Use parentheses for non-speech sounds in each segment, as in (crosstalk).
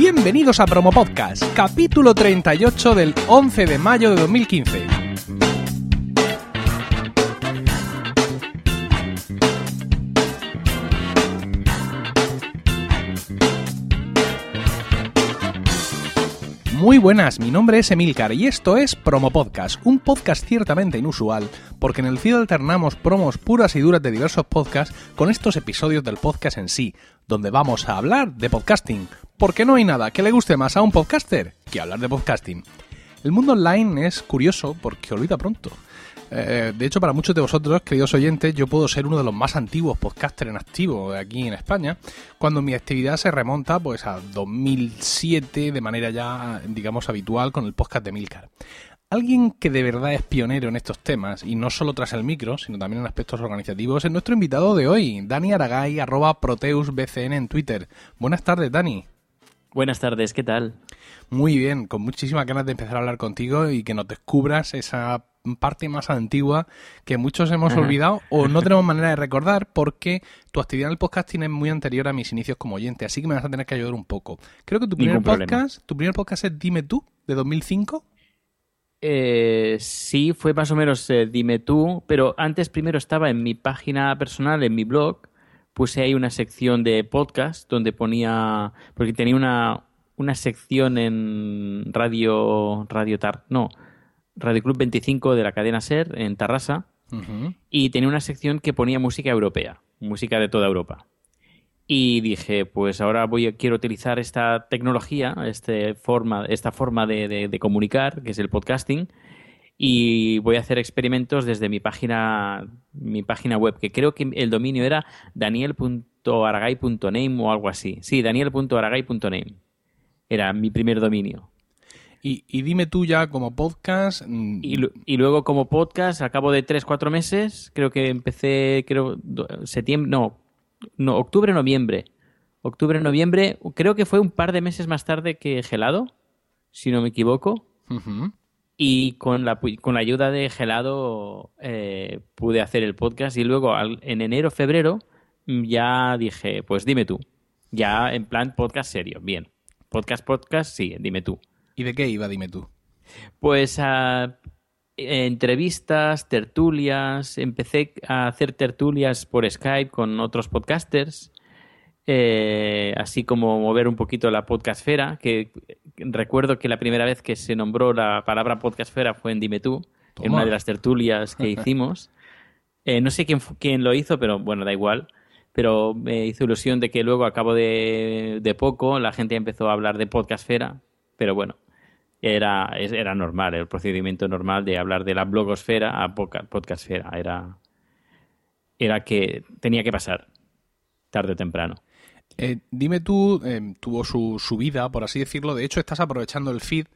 Bienvenidos a Promo Podcast, capítulo 38 del 11 de mayo de 2015. Muy buenas, mi nombre es Emilcar y esto es Promo Podcast, un podcast ciertamente inusual, porque en el feed alternamos promos puras y duras de diversos podcasts con estos episodios del podcast en sí, donde vamos a hablar de podcasting, porque no hay nada que le guste más a un podcaster que hablar de podcasting. El mundo online es curioso porque olvida pronto. Eh, de hecho, para muchos de vosotros, queridos oyentes, yo puedo ser uno de los más antiguos podcasters en activo aquí en España, cuando mi actividad se remonta pues a 2007 de manera ya, digamos, habitual con el podcast de Milcar. Alguien que de verdad es pionero en estos temas, y no solo tras el micro, sino también en aspectos organizativos, es nuestro invitado de hoy, Dani Aragay, arroba ProteusBCN en Twitter. Buenas tardes, Dani. Buenas tardes, ¿qué tal? Muy bien, con muchísimas ganas de empezar a hablar contigo y que nos descubras esa parte más antigua que muchos hemos olvidado o no (laughs) tenemos manera de recordar porque tu actividad en el podcasting es muy anterior a mis inicios como oyente, así que me vas a tener que ayudar un poco. Creo que tu primer podcast, tu primer podcast es Dime tú, de 2005. Eh, sí, fue más o menos eh, Dime tú, pero antes primero estaba en mi página personal, en mi blog, puse ahí una sección de podcast donde ponía, porque tenía una, una sección en Radio, Radio Tar, no, Radio Club 25 de la cadena SER en Tarrasa y tenía una sección que ponía música europea, música de toda Europa. Y dije, pues ahora voy quiero utilizar esta tecnología, este forma, esta forma de, comunicar, que es el podcasting, y voy a hacer experimentos desde mi página, mi página web, que creo que el dominio era daniel.aragay.name o algo así. Sí, daniel.aragay.name. Era mi primer dominio. Y, dime tú ya como podcast. Mm, y, luego como podcast, a cabo de tres, cuatro meses, creo que empecé, creo, septiembre, no, no, octubre, noviembre. Octubre, noviembre, creo que fue un par de meses más tarde que Gelado, si no me equivoco. Y con la, con la ayuda de Gelado eh, pude hacer el podcast y luego en enero, febrero mm, ya dije, pues dime tú. Ya en plan podcast serio, bien. Podcast, podcast, sí, dime tú. ¿Y de qué iba, dime tú? Pues a entrevistas, tertulias, empecé a hacer tertulias por Skype con otros podcasters, eh, así como mover un poquito la podcastfera, que recuerdo que la primera vez que se nombró la palabra podcastfera fue en Dime tú, en una de las tertulias que (laughs) hicimos. Eh, no sé quién, quién lo hizo, pero bueno, da igual. Pero me hizo ilusión de que luego, a cabo de, de, poco, la gente empezó a hablar de podcastfera, pero bueno, era, era normal, el procedimiento normal de hablar de la blogosfera a podcastfera. Era, era que tenía que pasar tarde o temprano. Eh, dime tú, eh, tuvo su, su, vida, por así decirlo. De hecho, estás aprovechando el feed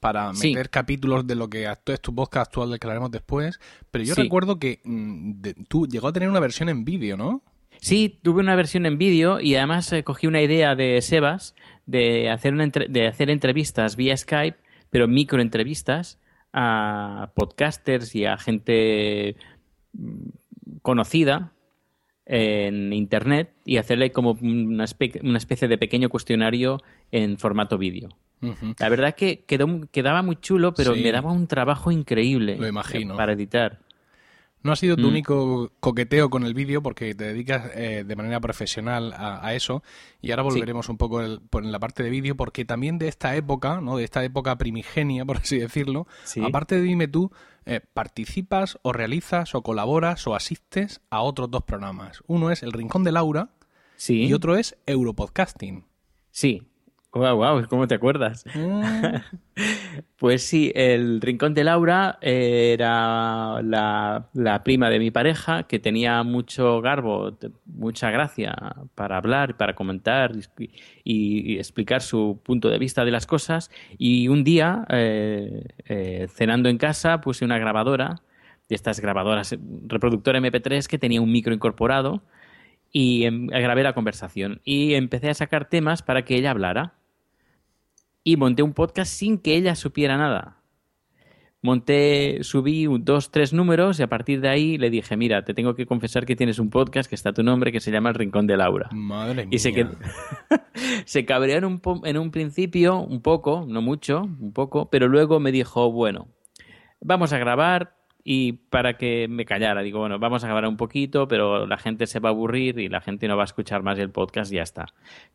para meter capítulos de lo que es tu podcast actual del que hablaremos después. Pero yo recuerdo que mm, tú llegó a tener una versión en vídeo, ¿no? Sí, tuve una versión en vídeo y además eh, cogí una idea de Sebas de hacer, una de hacer entrevistas vía Skype pero microentrevistas a podcasters y a gente mm, conocida en internet y hacerle como una, especie de pequeño cuestionario en formato vídeo. La verdad que quedó, quedaba muy chulo, pero me daba un trabajo increíble para editar. No ha sido tu mm. único coqueteo con el vídeo porque te dedicas eh, de manera profesional a, eso y ahora volveremos un poco en la parte de vídeo porque también de esta época, ¿no? de esta época primigenia, (laughs) por así decirlo, aparte de Dime tú, eh, participas o realizas o colaboras o asistes a otros dos programas. Uno es El Rincón de Laura y otro es Europodcasting. Sí, Wow, wow, ¿cómo te acuerdas? Mm. (laughs) pues sí, el Rincón de Laura era la, prima de mi pareja que tenía mucho garbo, mucha gracia para hablar, para comentar y, explicar su punto de vista de las cosas. Y un día, eh, eh, cenando en casa, puse una grabadora de estas grabadoras, reproductor MP3 que tenía un micro incorporado y em, grabé la conversación y empecé a sacar temas para que ella hablara y monté un podcast sin que ella supiera nada. monté, subí dos, tres números y a partir de ahí le dije, mira, te tengo que confesar que tienes un podcast que está tu nombre que se llama El Rincón de Laura. Madre mía. Y se, quedó... (laughs) se cabreó en un, en un principio, un poco, no mucho, un poco, pero luego me dijo, bueno, vamos a grabar, y para que me callara, digo, bueno, vamos a grabar un poquito, pero la gente se va a aburrir y la gente no va a escuchar más el podcast y ya está.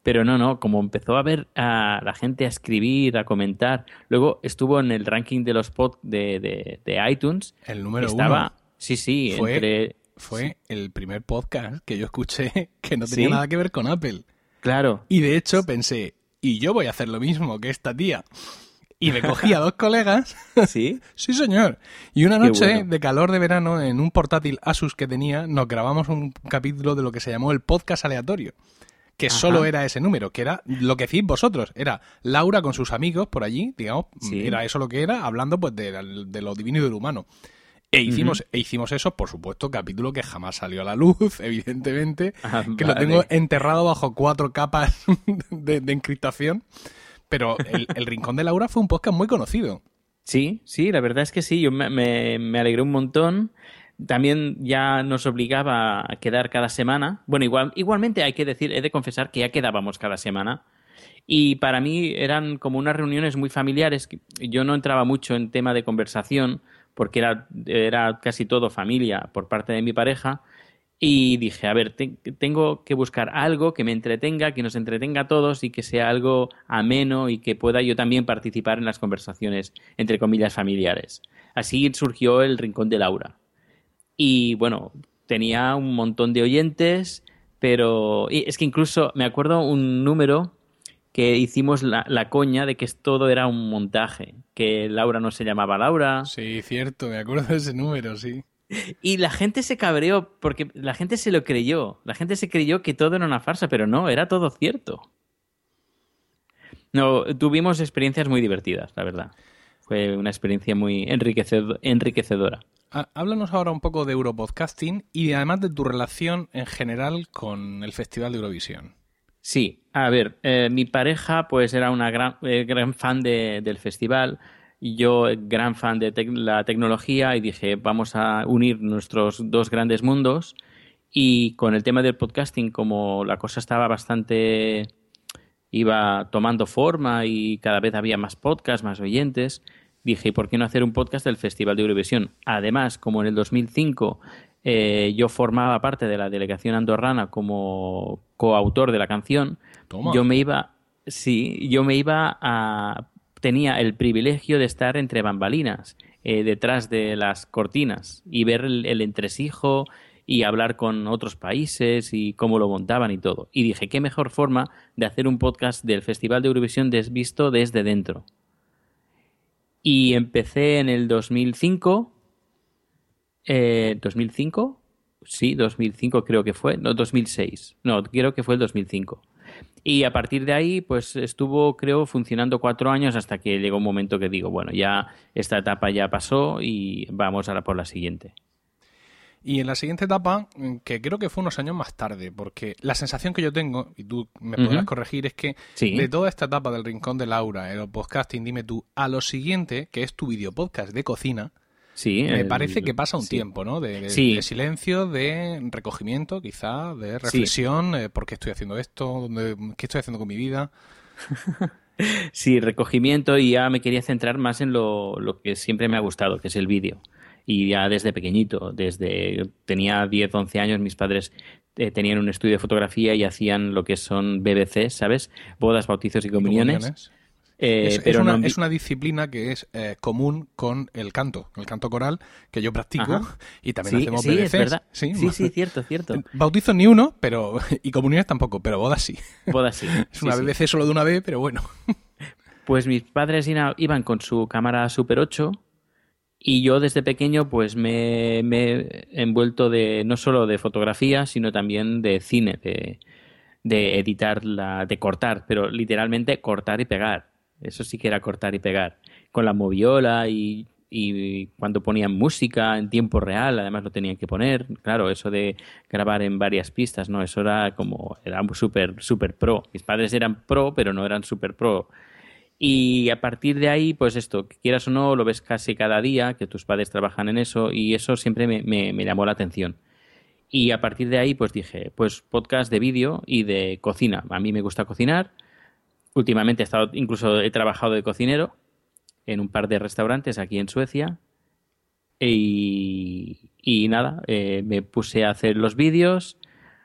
Pero no, no, como empezó a ver a la gente a escribir, a comentar, luego estuvo en el ranking de los pod de, de, iTunes. El número estaba, uno. Sí, sí, fue, entre... Fue el primer podcast que yo escuché (laughs) que no tenía nada que ver con Apple. Claro. Y de hecho pensé, y yo voy a hacer lo mismo que esta tía. Y me cogí a dos colegas. (laughs) ¿Sí? sí, señor. Y una noche de calor de verano, en un portátil Asus que tenía, nos grabamos un capítulo de lo que se llamó el podcast aleatorio. Que solo era ese número, que era lo que decís vosotros. Era Laura con sus amigos por allí, digamos, era eso lo que era, hablando pues de, lo divino y de lo humano. E hicimos, e hicimos eso, por supuesto, capítulo que jamás salió a la luz, (laughs) evidentemente, Ah, que lo tengo enterrado bajo cuatro capas (laughs) de, de encriptación. Pero el, Rincón de Laura fue un podcast muy conocido. Sí, sí, la verdad es que sí, yo me, me, alegré un montón. También ya nos obligaba a quedar cada semana. Bueno, igual, igualmente hay que decir, he de confesar que ya quedábamos cada semana. Y para mí eran como unas reuniones muy familiares. Yo no entraba mucho en tema de conversación porque era casi todo familia por parte de mi pareja. Y dije, a ver, te, tengo que buscar algo que me entretenga, que nos entretenga a todos y que sea algo ameno y que pueda yo también participar en las conversaciones, entre comillas, familiares. Así surgió el Rincón de Laura. Y bueno, tenía un montón de oyentes, pero es que incluso me acuerdo un número que hicimos la, la, coña de que todo era un montaje, que Laura no se llamaba Laura. Sí, cierto, me acuerdo de ese número, sí. Y la gente se cabreó porque la gente se lo creyó. La gente se creyó que todo era una farsa, pero no, era todo cierto. No, tuvimos experiencias muy divertidas, la verdad. Fue una experiencia muy enriquecedora. Háblanos ahora un poco de Europodcasting y además de tu relación en general con el Festival de Eurovisión. Sí, a ver, eh, mi pareja pues era una gran, eh, gran fan de, del festival yo gran fan de te la tecnología y dije vamos a unir nuestros dos grandes mundos y con el tema del podcasting como la cosa estaba bastante iba tomando forma y cada vez había más podcasts, más oyentes, dije ¿por qué no hacer un podcast del Festival de Eurovisión? Además, como en el 2005 eh, yo formaba parte de la delegación andorrana como coautor de la canción, Toma. yo me iba sí, yo me iba a tenía el privilegio de estar entre bambalinas, eh, detrás de las cortinas, y ver el, entresijo y hablar con otros países y cómo lo montaban y todo. Y dije, qué mejor forma de hacer un podcast del Festival de Eurovisión visto desde dentro. Y empecé en el 2005. Eh, ¿2005? Sí, 2005 creo que fue. No, 2006. No, creo que fue el 2005. Y a partir de ahí, pues estuvo, creo, funcionando cuatro años hasta que llegó un momento que digo, bueno, ya esta etapa ya pasó y vamos ahora por la siguiente. Y en la siguiente etapa, que creo que fue unos años más tarde, porque la sensación que yo tengo, y tú me podrás uh -huh. corregir, es que sí. de toda esta etapa del Rincón de Laura, el podcasting, dime tú, a lo siguiente, que es tu videopodcast de cocina, Sí, me el, parece que pasa un sí. tiempo, ¿no? De, de, Sí. de, silencio, de recogimiento, quizá, de reflexión, eh, ¿por qué estoy haciendo esto? ¿Dónde, ¿Qué estoy haciendo con mi vida? (laughs) Sí, recogimiento y ya me quería centrar más en lo, lo que siempre me ha gustado, que es el vídeo. Y ya desde pequeñito, desde tenía 10, 11 años, mis padres eh, tenían un estudio de fotografía y hacían lo que son BBC, ¿sabes? Bodas, bautizos y comuniones. comuniones. Eh, es, pero es, una, no- es una disciplina que es eh, común con el canto, el canto coral, que yo practico Ajá. y también sí, hacemos sí, es BDCs. verdad. Sí, sí, sí, cierto, cierto. (laughs) Bautizos ni uno, pero (laughs) y comuniones tampoco, pero bodas sí. Bodas sí. (laughs) Es una. BBC solo de una vez, pero bueno. Pues mis padres iban con su cámara Super 8 y yo desde pequeño pues me, me he envuelto de no solo de fotografía, sino también de cine, de, de editar, la, de cortar, pero literalmente cortar y pegar. Eso sí que era cortar y pegar. Con la moviola y, y cuando ponían música en tiempo real, además lo tenían que poner. Claro, eso de grabar en varias pistas, ¿no? Eso era como, era súper, súper pro. Mis padres eran pro, pero no eran súper pro. Y a partir de ahí, pues esto, que quieras o no, lo ves casi cada día, que tus padres trabajan en eso y eso siempre me, me, llamó la atención. Y a partir de ahí, pues dije, pues podcast de vídeo y de cocina. A mí me gusta cocinar. Últimamente he estado, incluso he trabajado de cocinero en un par de restaurantes aquí en Suecia. Y, nada, eh, me puse a hacer los vídeos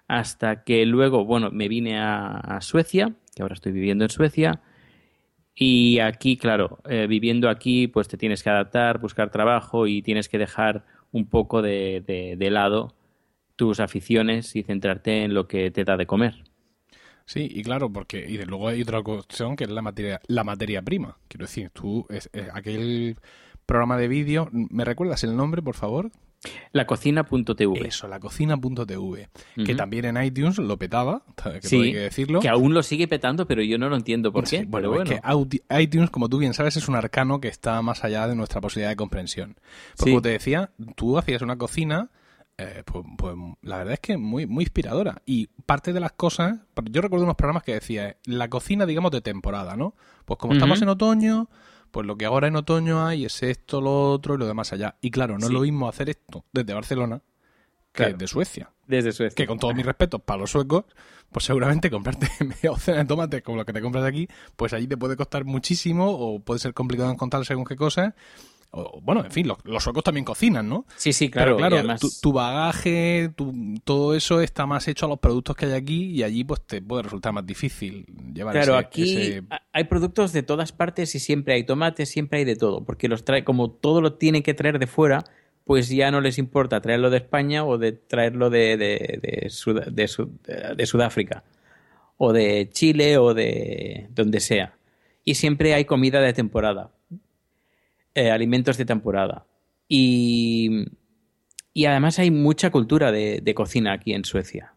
hasta que luego, bueno, me vine a Suecia, que ahora estoy viviendo en Suecia y aquí, claro, eh, viviendo aquí, pues te tienes que adaptar, buscar trabajo y tienes que dejar un poco de, lado tus aficiones y centrarte en lo que te da de comer. Sí, y claro, porque y de luego hay otra cuestión que es la materia, la materia prima. Quiero decir, tú, es, aquel programa de vídeo, ¿me recuerdas el nombre, por favor? Lacocina.tv. Eso, lacocina.tv. Que también en iTunes lo petaba, (laughs) que sí, que decirlo. Que aún lo sigue petando, pero yo no lo entiendo por qué. bueno, es que iTunes, como tú bien sabes, es un arcano que está más allá de nuestra posibilidad de comprensión. Pues como te decía, tú hacías una cocina. Eh, pues, pues, la verdad es que muy, muy inspiradora. Y parte de las cosas, yo recuerdo unos programas que decía, la cocina, digamos, de temporada, ¿no? Pues como estamos en otoño, pues lo que ahora en otoño hay es esto, lo otro y lo demás allá. Y claro, no es lo mismo hacer esto desde Barcelona que desde Suecia. Desde Suecia. Que con todos mis respetos para los suecos, pues seguramente (laughs) comprarte media docena de tomates como lo que te compras aquí, pues allí te puede costar muchísimo o puede ser complicado encontrar según qué cosas bueno, en fin, los, los, suecos también cocinan, ¿no? Sí, sí, claro. Pero claro, tu, bagaje, todo eso está más hecho a los productos que hay aquí y allí pues te puede resultar más difícil llevar Claro, aquí hay productos de todas partes y siempre hay tomates, siempre hay de todo, porque los trae, como todo lo tienen que traer de fuera, pues ya no les importa traerlo de España o de traerlo de, de, de, de Sudáfrica o de Chile o de donde sea. Y siempre hay comida de temporada eh, alimentos de temporada. Y, y, además hay mucha cultura de, de, cocina aquí en Suecia.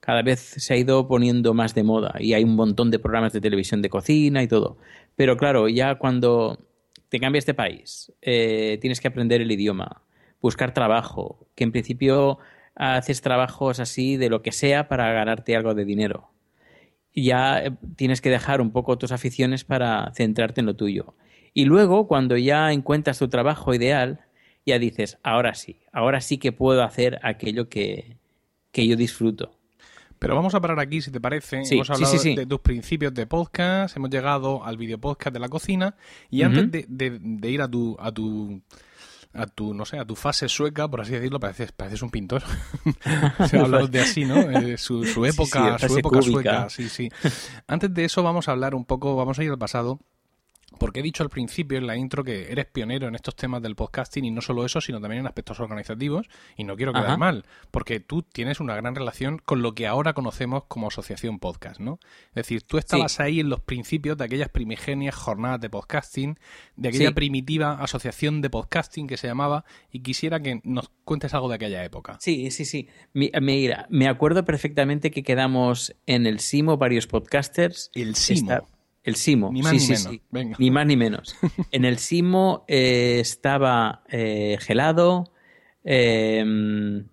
Cada vez se ha ido poniendo más de moda y hay un montón de programas de televisión de cocina y todo. Pero claro, ya cuando te cambias de país, eh, tienes que aprender el idioma, buscar trabajo, que en principio haces trabajos así de lo que sea para ganarte algo de dinero. Ya eh, tienes que dejar un poco tus aficiones para centrarte en lo tuyo. Y luego, cuando ya encuentras tu trabajo ideal, ya dices, ahora sí, ahora sí que puedo hacer aquello que, yo disfruto. Pero vamos a parar aquí, si te parece. hemos hablado de tus principios de podcast, hemos llegado al video podcast de la cocina y antes de, ir a tu, a tu a tu, no sé, a tu fase sueca, por así decirlo, pareces, pareces un pintor. (laughs) Se habla de así, ¿no? (laughs) Eh, su, época, su época sueca, sí, sí. Antes de eso vamos a hablar un poco, vamos a ir al pasado porque he dicho al principio en la intro que eres pionero en estos temas del podcasting y no solo eso, sino también en aspectos organizativos y no quiero quedar mal, porque tú tienes una gran relación con lo que ahora conocemos como asociación podcast, ¿no? Es decir, tú estabas ahí en los principios de aquellas primigenias jornadas de podcasting, de aquella primitiva asociación de podcasting que se llamaba y quisiera que nos cuentes algo de aquella época. Sí, sí, sí. Mira, me acuerdo perfectamente que quedamos en el Simo varios podcasters. El Simo. El Simo. Ni más ni menos. Ni más ni menos. en el Simo eh, estaba eh, Gelado, em,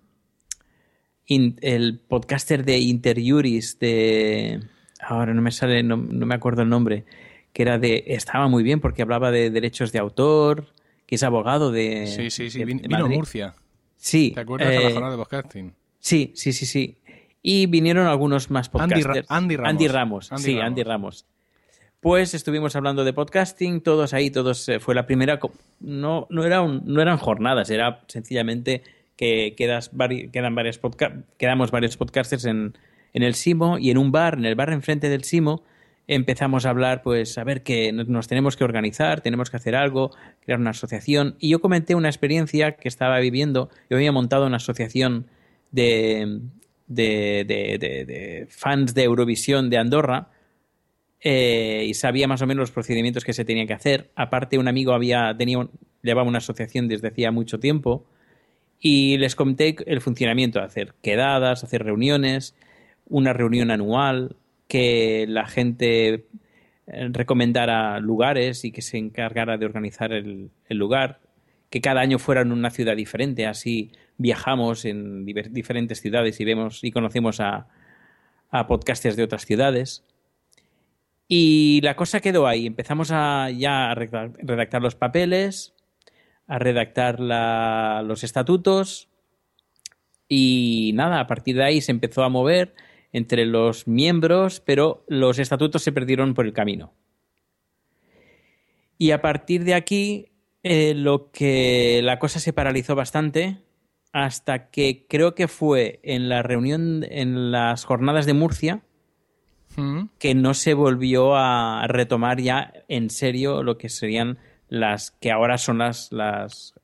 el podcaster de Interjuris de... Ahora no me sale, no, me acuerdo el nombre, que era de... Estaba muy bien porque hablaba de derechos de autor, que es abogado de... Sí, sí, sí. vino a Murcia. Sí. ¿Te acuerdas de la eh, jornada de podcasting? Sí, sí, sí, sí. Y vinieron algunos más podcasters. Andy, Ramos. Andy Ramos. sí, Andy Ramos pues estuvimos hablando de podcasting, todos ahí, todos eh, fue la primera, no, no, era no eran jornadas, era sencillamente que quedas quedan varias quedamos varios podcasters en, en, el Simo y en un bar, en el bar enfrente del Simo, empezamos a hablar, pues a ver que nos tenemos que organizar, tenemos que hacer algo, crear una asociación. Y yo comenté una experiencia que estaba viviendo, yo había montado una asociación de, de, de, de fans de Eurovisión de Andorra, eh, y sabía más o menos los procedimientos que se tenían que hacer. Aparte, un amigo había tenía llevaba una asociación desde hacía mucho tiempo y les conté el funcionamiento, hacer quedadas, hacer reuniones, una reunión anual, que la gente eh, recomendara lugares y que se encargara de organizar el, lugar, que cada año fuera en una ciudad diferente, así viajamos en diferentes ciudades y vemos y conocemos a, a podcasters de otras ciudades Y la cosa quedó ahí. Empezamos a ya a redactar los papeles, a redactar los estatutos y nada, a partir de ahí se empezó a mover entre los miembros, pero los estatutos se perdieron por el camino. Y a partir de aquí, eh, lo que la cosa se paralizó bastante hasta que creo que fue en la reunión, en las jornadas de Murcia, mm. que no se volvió a retomar ya en serio lo que serían las que ahora son las, las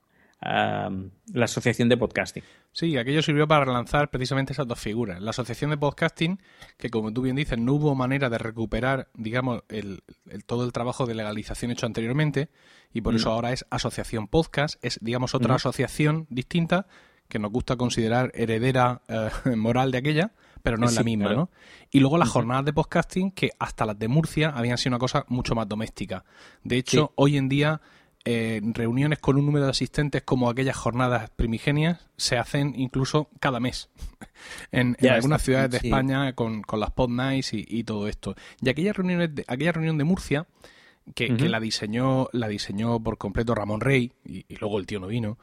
la asociación de podcasting. Sí, aquello sirvió para relanzar precisamente esas dos figuras. La asociación de podcasting, que como tú bien dices, no hubo manera de recuperar, digamos, el, todo el trabajo de legalización hecho anteriormente, y por mm. eso ahora es asociación podcast, es, digamos, otra asociación distinta que nos gusta considerar heredera eh, (laughs) moral de aquella, pero no es la misma, ¿no? Y luego las jornadas de podcasting, que hasta las de Murcia habían sido una cosa mucho más doméstica. De hecho, hoy en día eh, reuniones con un número de asistentes como aquellas jornadas primigenias se hacen incluso cada mes. (laughs) En, algunas ciudades de España con, las pod nights y, todo esto. Y aquella, reuniones de, aquella reunión de Murcia, que, la diseñó la diseñó por completo Ramón Rey y, y luego el tío no vino,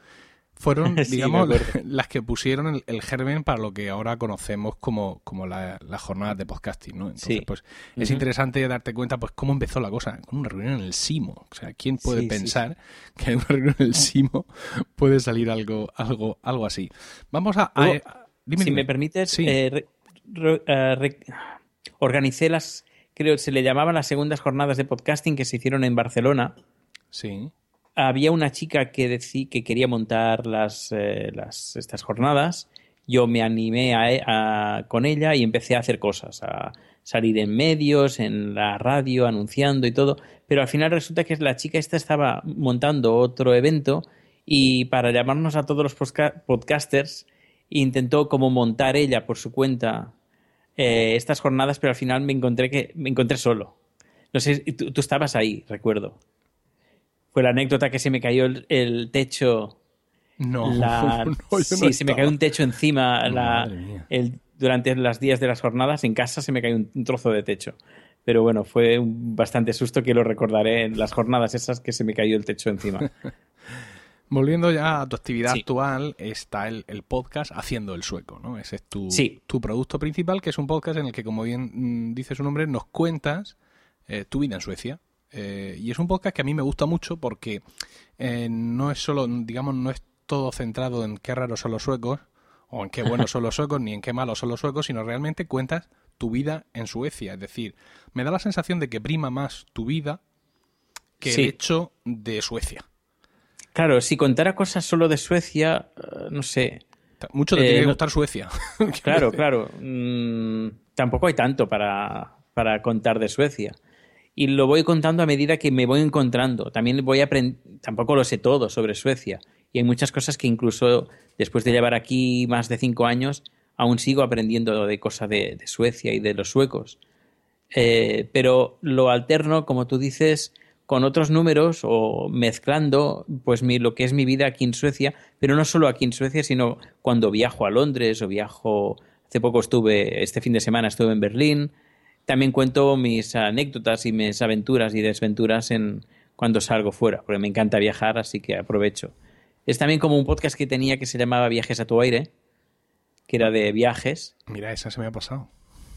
fueron, (laughs) digamos, (laughs) las que pusieron el, germen para lo que ahora conocemos como, como las jornadas de podcasting, ¿no? Entonces, pues es interesante darte cuenta, pues, cómo empezó la cosa, con una reunión en el Simo. O sea, ¿quién puede pensar que en una reunión en el Simo puede salir algo, algo, algo así? Vamos a... si me permites, eh, eh, organicé las, creo, se le llamaban las segundas jornadas de podcasting que se hicieron en Barcelona. Sí había una chica que decía que quería montar las, eh, estas jornadas. Yo me animé con ella y empecé a hacer cosas, a salir en medios, en la radio, anunciando y todo. Pero al final resulta que la chica esta estaba montando otro evento y para llamarnos a todos los podcasters intentó como montar ella por su cuenta eh, estas jornadas, pero al final me encontré que me encontré solo. No sé, tú estabas ahí, recuerdo la anécdota que se me cayó el, techo. (laughs) No, sí, se me cayó un techo encima durante los días de las jornadas. En casa se me cayó un, trozo de techo. Pero bueno, fue un bastante susto que lo recordaré en las jornadas esas que se me cayó el techo encima. (laughs) Volviendo ya a tu actividad actual, está el, podcast Haciendo el Sueco, ¿no? Ese es tu, tu producto principal, que es un podcast en el que, como bien mm, dice su nombre, nos cuentas eh, tu vida en Suecia. Eh, y es un podcast que a mí me gusta mucho porque eh, no es solo, digamos, no es todo centrado en qué raros son los suecos, o en qué buenos son los suecos, ni en qué malos son los suecos, sino realmente cuentas tu vida en Suecia. Es decir, me da la sensación de que prima más tu vida que el hecho de Suecia. Claro, si contara cosas solo de Suecia, eh, no sé. Mucho te tiene que gustar Suecia. (laughs) claro, claro. Mm, tampoco hay tanto para, para contar de Suecia y lo voy contando a medida que me voy encontrando. También voy a tampoco lo sé todo sobre Suecia y hay muchas cosas que incluso después de llevar aquí más de cinco años aún sigo aprendiendo de cosas de, Suecia y de los suecos. Eh, pero lo alterno, como tú dices, con otros números o mezclando pues mi, lo que es mi vida aquí en Suecia, pero no solo aquí en Suecia, sino cuando viajo a Londres o viajo, hace poco estuve, este fin de semana estuve en Berlín, también cuento mis anécdotas y mis aventuras y desventuras en cuando salgo fuera, porque me encanta viajar, así que aprovecho. Es también como un podcast que tenía que se llamaba Viajes a tu aire, que era de viajes. Mira, esa se me ha pasado.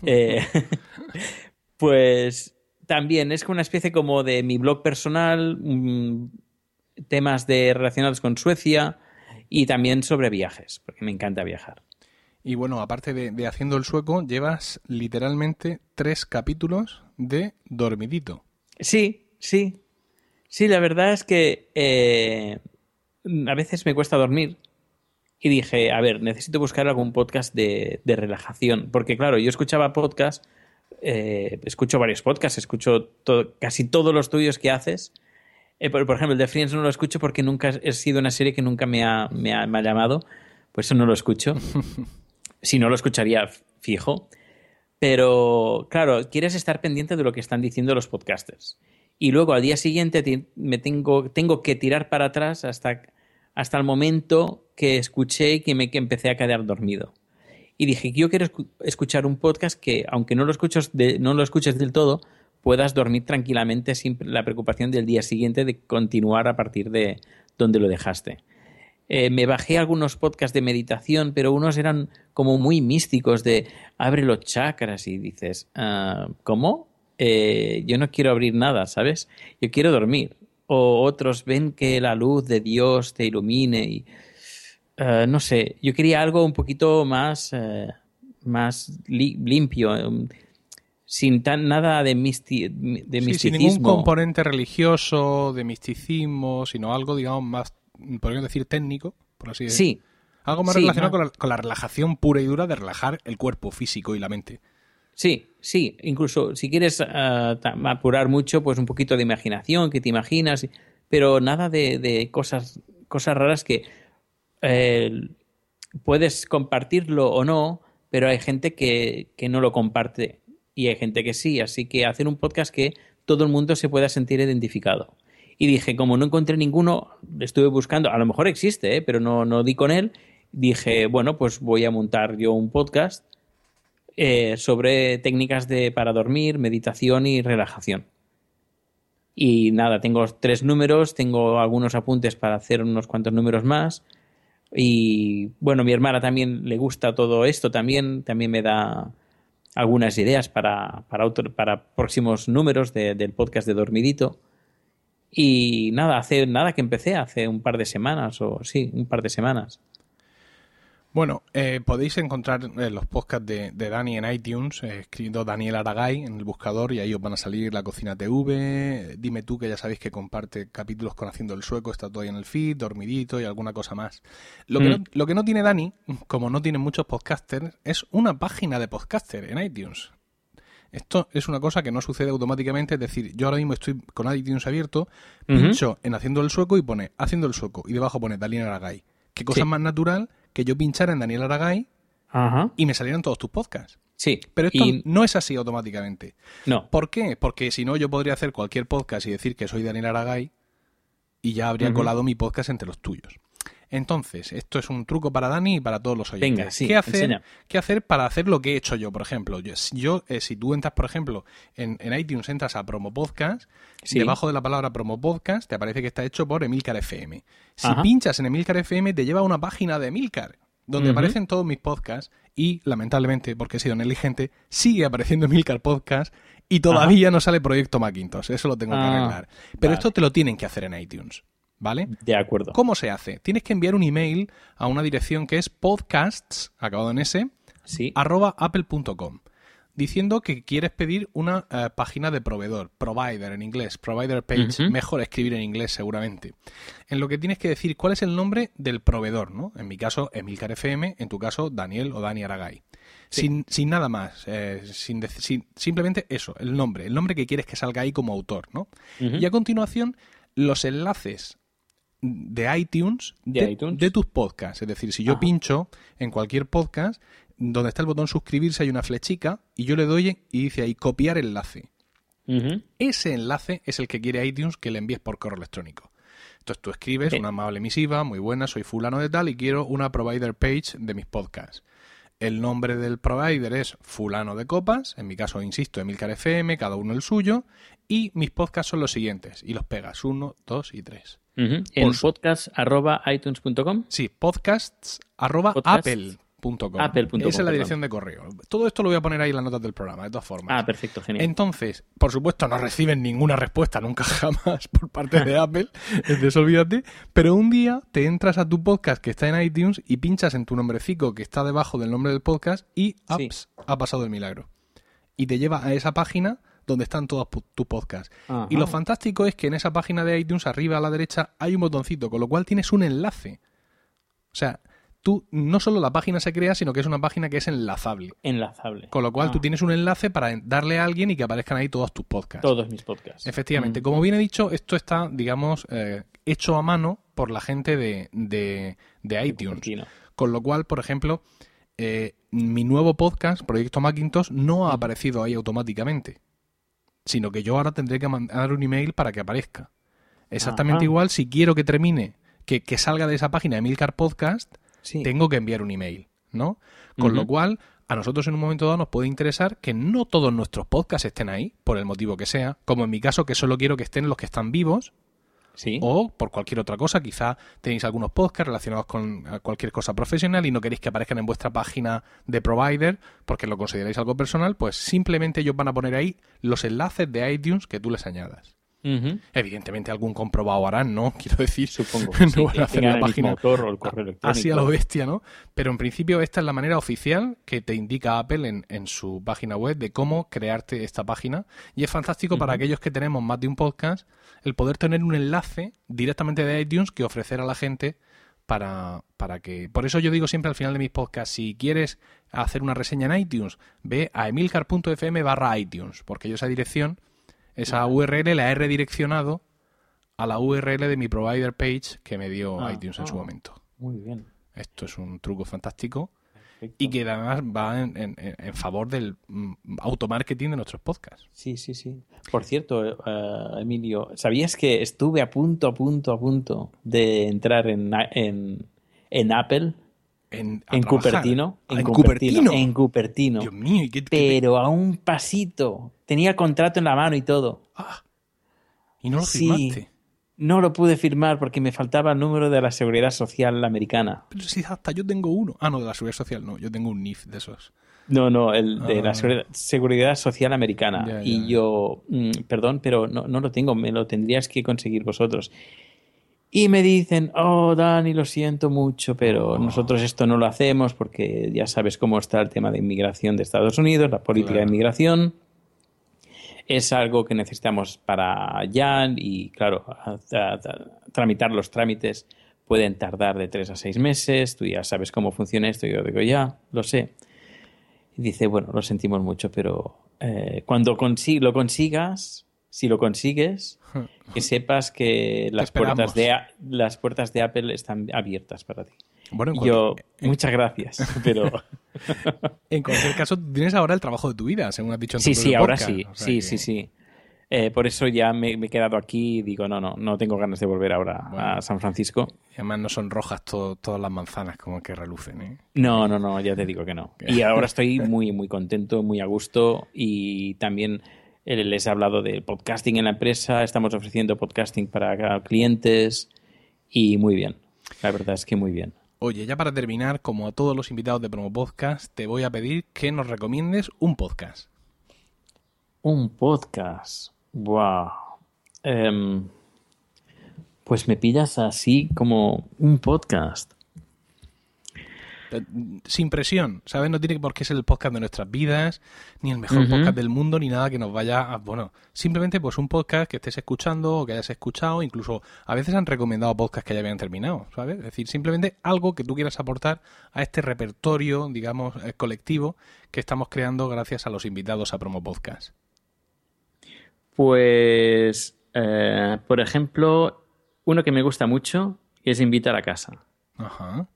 Eh, (laughs) pues también es una especie como de mi blog personal, mm, temas de relacionados con Suecia y también sobre viajes, porque me encanta viajar. Y bueno, aparte de, Haciendo el Sueco, llevas literalmente tres capítulos de Dormidito. Sí, sí. Sí, la verdad es que eh, a veces me cuesta dormir. Y dije, a ver, necesito buscar algún podcast de, relajación. Porque claro, yo escuchaba podcast, eh, escucho varios podcasts, escucho casi todos los tuyos que haces. Eh, por, ejemplo, el de Friends no lo escucho porque nunca ha sido una serie que nunca me ha, me ha, me ha llamado. Por eso no lo escucho. (laughs) Si no, lo escucharía fijo. Pero, claro, quieres estar pendiente de lo que están diciendo los podcasters. Y luego al día siguiente me tengo, tengo que tirar para atrás hasta, hasta el momento que escuché y que me que empecé a quedar dormido. Y dije, yo quiero escuchar un podcast que, aunque no lo, escuches no lo escuches del todo, puedas dormir tranquilamente sin la preocupación del día siguiente de continuar a partir de donde lo dejaste. Eh, me bajé algunos podcasts de meditación, pero unos eran como muy místicos de abre los chakras y dices, ah, ¿cómo? Eh, yo no quiero abrir nada, ¿sabes? Yo quiero dormir. O otros ven que la luz de Dios te ilumine y ah, no sé, yo quería algo un poquito más, eh, más limpio, um, sin tan, nada de, misticismo. sin ningún componente religioso, de misticismo, sino algo, digamos, más podríamos decir técnico, por así decirlo. Sí. Algo más relacionado con, la, relajación pura y dura de relajar el cuerpo físico y la mente. Sí, sí. Incluso si quieres ah, apurar mucho, pues un poquito de imaginación, que te imaginas, pero nada de, cosas, cosas raras que eh, puedes compartirlo o no, pero hay gente que, que no lo comparte y hay gente que sí. Así que hacer un podcast que todo el mundo se pueda sentir identificado. Y dije, como no encontré ninguno, estuve buscando, a lo mejor existe, ¿eh? pero no, no di con él. Dije, bueno, pues voy a montar yo un podcast eh, sobre técnicas de, para dormir, meditación y relajación. Y nada, tengo tres números, tengo algunos apuntes para hacer unos cuantos números más. Y bueno, mi hermana también le gusta todo esto, también, también me da algunas ideas para, para, para próximos números del podcast de Dormidito. Y nada, hace nada que empecé, hace un par de semanas, o sí, un par de semanas. Bueno, eh, podéis encontrar eh, los podcasts de, Dani en iTunes, eh, escribiendo Daniel Aragay en el buscador y ahí os van a salir La Cocina TV, Dime tú que ya sabéis que comparte capítulos con Haciendo el Sueco, está todo ahí en el feed, Dormidito y alguna cosa más. Lo, que, no, mm. lo que no tiene Dani, como no tiene muchos podcasters, es una página de podcaster en iTunes. Esto es una cosa que no sucede automáticamente, es decir, yo ahora mismo estoy con iTunes abierto, pincho en haciendo el sueco y pone haciendo el sueco y debajo pone Daniel Aragay. ¿Qué cosa más natural que yo pinchara en Daniel Aragay y me salieran todos tus podcasts? Sí. Pero esto no es así automáticamente. No. ¿Por qué? Porque si no, yo podría hacer cualquier podcast y decir que soy Daniel Aragay y ya habría colado mi podcast entre los tuyos. Entonces, esto es un truco para Dani y para todos los oyentes. Venga, sí, ¿Qué, hacer, ¿Qué hacer para hacer lo que he hecho yo, por ejemplo? Yo, eh, si tú entras, por ejemplo, en, iTunes, entras a Promo Podcast, debajo de la palabra Promo Podcast te aparece que está hecho por Emilcar FM. Si pinchas en Emilcar FM, te lleva a una página de Emilcar donde aparecen todos mis podcasts y, lamentablemente, porque he sido negligente, sigue apareciendo Emilcar Podcast y todavía no sale Proyecto Macintosh. Eso lo tengo que ah, arreglar. Pero esto te lo tienen que hacer en iTunes. ¿Vale? De acuerdo. ¿Cómo se hace? Tienes que enviar un email a una dirección que es podcasts, acabado en S, arroba apple.com, diciendo que quieres pedir una eh, página de proveedor, provider en inglés, provider page, mejor escribir en inglés seguramente. En lo que tienes que decir cuál es el nombre del proveedor, ¿no? En mi caso, Emilcar FM, en tu caso, Daniel o Dani Aragay. Sin, sin, nada más, eh, sin, simplemente eso, el nombre, el nombre que quieres que salga ahí como autor, ¿no? Y a continuación, los enlaces de iTunes de, tus podcasts. Es decir, si yo pincho en cualquier podcast, donde está el botón suscribirse hay una flechica y yo le doy y dice ahí copiar enlace. Ese enlace es el que quiere iTunes que le envíes por correo electrónico. Entonces tú escribes una amable emisiva, muy buena, soy fulano de tal y quiero una provider page de mis podcasts. El nombre del provider es fulano de copas, en mi caso, insisto, Emilcar FM, cada uno el suyo, y mis podcasts son los siguientes, y los pegas, uno, dos y tres. En podcast.itunes.com. Sí, podcasts.apple.com. Apple.com. Esa es la dirección de correo. Todo esto lo voy a poner ahí en las notas del programa, de todas formas. Ah, perfecto, genial. Entonces, por supuesto, no reciben ninguna respuesta nunca (laughs) jamás por parte de Apple, eso olvídate. Pero un día te entras a tu podcast que está en iTunes y pinchas en tu nombrecico que está debajo del nombre del podcast y apps, ha pasado el milagro. Y te lleva a esa página donde están todos tus podcasts. Y lo fantástico es que en esa página de iTunes, arriba a la derecha, hay un botoncito, con lo cual tienes un enlace. O sea, tú no solo la página se crea, sino que es una página que es enlazable. Enlazable. Con lo cual tú ah. tienes un enlace para darle a alguien y que aparezcan ahí todos tus podcasts. Todos mis podcasts. Efectivamente. Mm. Como bien he dicho, esto está, digamos, eh, hecho a mano por la gente de, de, iTunes. Con lo cual, por ejemplo, eh, mi nuevo podcast, Proyecto Macintosh, no ha aparecido ahí automáticamente sino que yo ahora tendré que mandar un email para que aparezca. Exactamente igual, si quiero que termine, que, salga de esa página de Milcar Podcast, tengo que enviar un email, ¿no? Con lo cual, a nosotros en un momento dado nos puede interesar que no todos nuestros podcasts estén ahí, por el motivo que sea, como en mi caso que solo quiero que estén los que están vivos, Sí. o por cualquier otra cosa, quizá tenéis algunos podcasts relacionados con cualquier cosa profesional y no queréis que aparezcan en vuestra página de provider porque lo consideráis algo personal, pues simplemente ellos van a poner ahí los enlaces de iTunes que tú les añadas. Evidentemente algún comprobado harán, ¿no? (laughs) Quiero decir, Supongo. (laughs) no sí, van a hacer la página autor o el correo electrónico. así a lo bestia, ¿no? Pero en principio esta es la manera oficial que te indica Apple en, en su página web de cómo crearte esta página. Y es fantástico para aquellos que tenemos más de un podcast el poder tener un enlace directamente de iTunes que ofrecer a la gente para, para que... Por eso yo digo siempre al final de mis podcasts, si quieres hacer una reseña en iTunes, ve a emilcar.fm barra iTunes, porque yo esa dirección, esa URL la he redireccionado a la URL de mi provider page que me dio Ah, iTunes en su ah. momento. Muy bien. Esto es un truco fantástico Perfecto. y que además va en, en- en favor del mm, automarketing de nuestros podcasts. Sí, sí, sí. Por cierto, eh, Emilio, ¿sabías que estuve a punto, a punto, a punto de entrar en, en, en Apple? En. Cupertino. Ah, en Cupertino. En Cupertino. Dios mío, ¿y qué, qué- Pero a un pasito. Tenía contrato en la mano y todo. Ah, y no lo Sí. firmaste. No lo pude firmar porque me faltaba el número de la Seguridad Social americana. Pero si hasta yo tengo uno. Ah, no, de la seguridad social no. Yo tengo un NIF de esos. No, no, el de Ah. la Seguridad, Seguridad Social Americana. Ya, ya, y yo, mm, perdón, pero no, no lo tengo, me lo tendrías que conseguir vosotros. Y me dicen, oh, Dani, lo siento mucho, pero Oh. nosotros esto no lo hacemos porque ya sabes cómo está el tema de inmigración de Estados Unidos, la política Claro. de inmigración. Es algo que necesitamos para ya y, claro, a- a- a- tramitar los trámites pueden tardar de tres a seis meses. Tú ya sabes cómo funciona esto. Yo digo, ya, lo sé. Y dice, bueno, lo sentimos mucho, pero eh, cuando consi- lo consigas, si lo consigues, (laughs) que sepas que las puertas, de, las puertas de Apple están abiertas para ti. Bueno, en, yo, cualquier, muchas gracias, (laughs) pero (laughs) en cualquier caso, tienes ahora el trabajo de tu vida, según has dicho en tu sí, sí, ahora podcast. sí, O sea sí, que- sí, sí. Eh, por eso ya me, me he quedado aquí y digo, no, no, no tengo ganas de volver ahora Bueno. a San Francisco. Y además no son rojas to- todas las manzanas como que relucen, ¿eh? No, no, no, ya te digo que no. Y ahora estoy muy, muy contento, muy a gusto y también eh, les he hablado del podcasting en la empresa, estamos ofreciendo podcasting para clientes y muy bien. La verdad es que muy bien. Oye, ya para terminar, como a todos los invitados de Promo Podcast, te voy a pedir que nos recomiendes un podcast. Un podcast. Wow. Em, pues me pillas así como un podcast. Sin presión, ¿sabes? No tiene por qué ser el podcast de nuestras vidas, ni el mejor podcast del mundo, ni nada que nos vaya a... Bueno, simplemente pues un podcast que estés escuchando o que hayas escuchado, incluso a veces han recomendado podcasts que ya habían terminado, ¿sabes? Es decir, simplemente algo que tú quieras aportar a este repertorio, digamos, eh, colectivo que estamos creando gracias a los invitados a Promo Podcast. Pues, eh, por ejemplo, uno que me gusta mucho es Invita a casa. Ajá.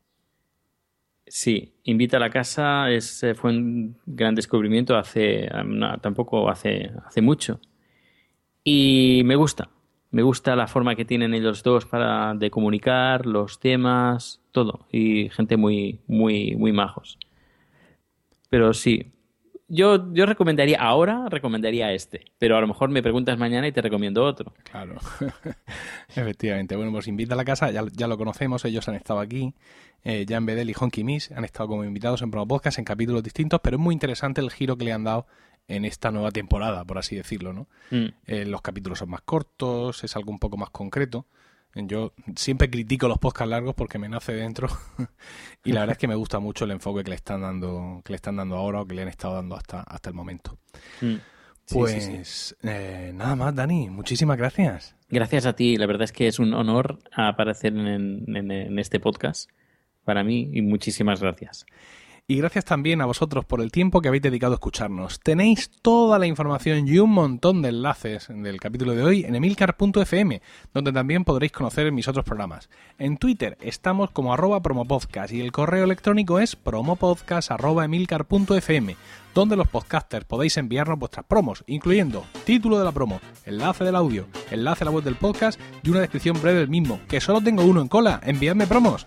Sí, Invita a la casa es, eh, fue un gran descubrimiento hace, tampoco hace, hace mucho. Y me gusta, me gusta la forma que tienen ellos dos para de comunicar, los temas, todo. Y gente muy, muy, muy majos. Pero sí, yo, yo recomendaría, ahora recomendaría este. Pero a lo mejor me preguntas mañana y te recomiendo otro. Claro, (laughs) efectivamente. Bueno, pues invita a la casa, ya, ya lo conocemos, ellos han estado aquí. Eh, Jan Bedel y Honky Miss han estado como invitados en Promo Podcast en capítulos distintos, pero es muy interesante el giro que le han dado en esta nueva temporada, por así decirlo, ¿no? Mm. Eh, los capítulos son más cortos, es algo un poco más concreto. Yo siempre critico los podcasts largos porque me nace dentro (laughs) y la verdad es que me gusta mucho el enfoque que le están dando, que le están dando ahora o que le han estado dando hasta, hasta el momento. Mm. Sí, Pues sí, sí. eh, nada más, Dani, muchísimas gracias. Gracias a ti, la verdad es que es un honor aparecer en, en- en este podcast para mí y muchísimas gracias. Y gracias también a vosotros por el tiempo que habéis dedicado a escucharnos. Tenéis toda la información y un montón de enlaces del capítulo de hoy en emilcar.fm, donde también podréis conocer mis otros programas. En Twitter estamos como arroba promopodcast y el correo electrónico es promopodcast.emilcar.fm, donde los podcasters podéis enviarnos vuestras promos, incluyendo título de la promo, enlace del audio, enlace a la web del podcast y una descripción breve del mismo, que solo tengo uno en cola. Enviadme promos.